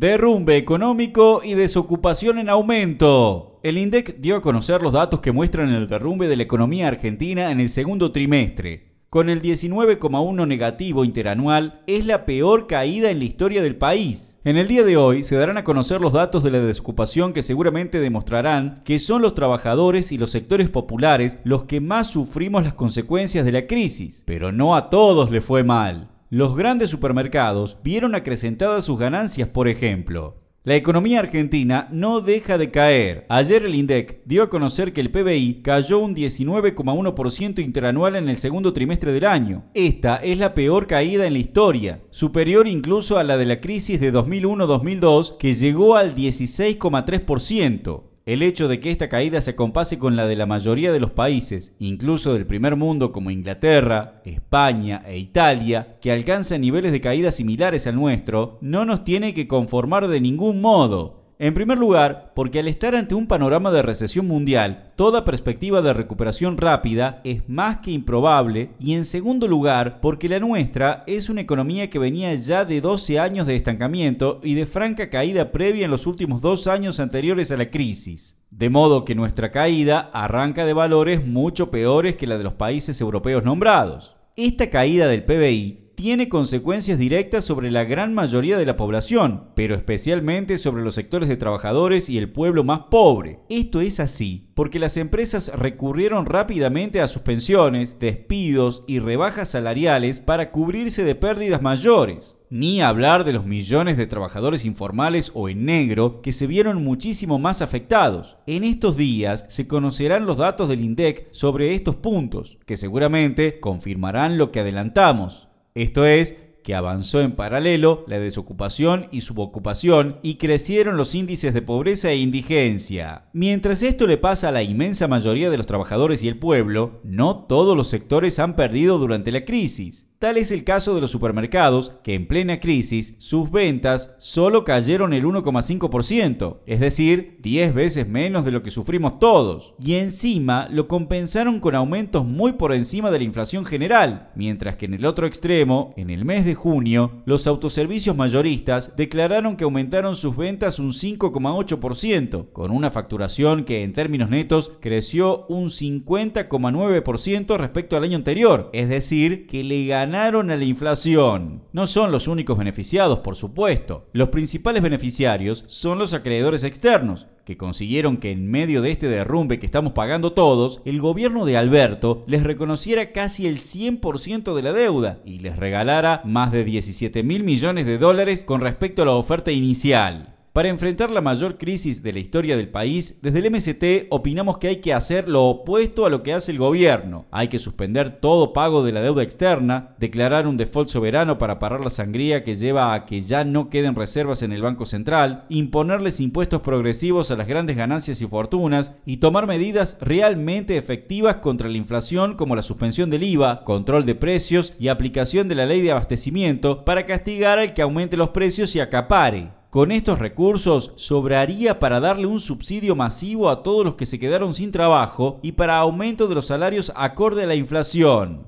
Derrumbe económico y desocupación en aumento. El INDEC dio a conocer los datos que muestran el derrumbe de la economía argentina en el segundo trimestre. Con el 19,1 negativo interanual, es la peor caída en la historia del país. En el día de hoy se darán a conocer los datos de la desocupación que seguramente demostrarán que son los trabajadores y los sectores populares los que más sufrimos las consecuencias de la crisis. Pero no a todos le fue mal los grandes supermercados vieron acrecentadas sus ganancias, por ejemplo. La economía argentina no deja de caer. Ayer el INDEC dio a conocer que el PBI cayó un 19,1% interanual en el segundo trimestre del año. Esta es la peor caída en la historia, superior incluso a la de la crisis de 2001-2002 que llegó al 16,3%. El hecho de que esta caída se compase con la de la mayoría de los países, incluso del primer mundo como Inglaterra, España e Italia, que alcanzan niveles de caída similares al nuestro, no nos tiene que conformar de ningún modo. En primer lugar, porque al estar ante un panorama de recesión mundial, toda perspectiva de recuperación rápida es más que improbable. Y en segundo lugar, porque la nuestra es una economía que venía ya de 12 años de estancamiento y de franca caída previa en los últimos dos años anteriores a la crisis. De modo que nuestra caída arranca de valores mucho peores que la de los países europeos nombrados. Esta caída del PBI tiene consecuencias directas sobre la gran mayoría de la población, pero especialmente sobre los sectores de trabajadores y el pueblo más pobre. Esto es así porque las empresas recurrieron rápidamente a suspensiones, despidos y rebajas salariales para cubrirse de pérdidas mayores. Ni hablar de los millones de trabajadores informales o en negro que se vieron muchísimo más afectados. En estos días se conocerán los datos del INDEC sobre estos puntos, que seguramente confirmarán lo que adelantamos. Esto es, que avanzó en paralelo la desocupación y subocupación y crecieron los índices de pobreza e indigencia. Mientras esto le pasa a la inmensa mayoría de los trabajadores y el pueblo, no todos los sectores han perdido durante la crisis. Tal es el caso de los supermercados, que en plena crisis sus ventas solo cayeron el 1,5%, es decir, 10 veces menos de lo que sufrimos todos. Y encima lo compensaron con aumentos muy por encima de la inflación general, mientras que en el otro extremo, en el mes de junio, los autoservicios mayoristas declararon que aumentaron sus ventas un 5,8%, con una facturación que en términos netos creció un 50,9% respecto al año anterior, es decir, que le ganó ganaron a la inflación. No son los únicos beneficiados, por supuesto. Los principales beneficiarios son los acreedores externos, que consiguieron que en medio de este derrumbe que estamos pagando todos, el gobierno de Alberto les reconociera casi el 100% de la deuda y les regalara más de 17 mil millones de dólares con respecto a la oferta inicial. Para enfrentar la mayor crisis de la historia del país, desde el MST opinamos que hay que hacer lo opuesto a lo que hace el gobierno. Hay que suspender todo pago de la deuda externa, declarar un default soberano para parar la sangría que lleva a que ya no queden reservas en el Banco Central, imponerles impuestos progresivos a las grandes ganancias y fortunas y tomar medidas realmente efectivas contra la inflación como la suspensión del IVA, control de precios y aplicación de la ley de abastecimiento para castigar al que aumente los precios y acapare. Con estos recursos sobraría para darle un subsidio masivo a todos los que se quedaron sin trabajo y para aumento de los salarios acorde a la inflación.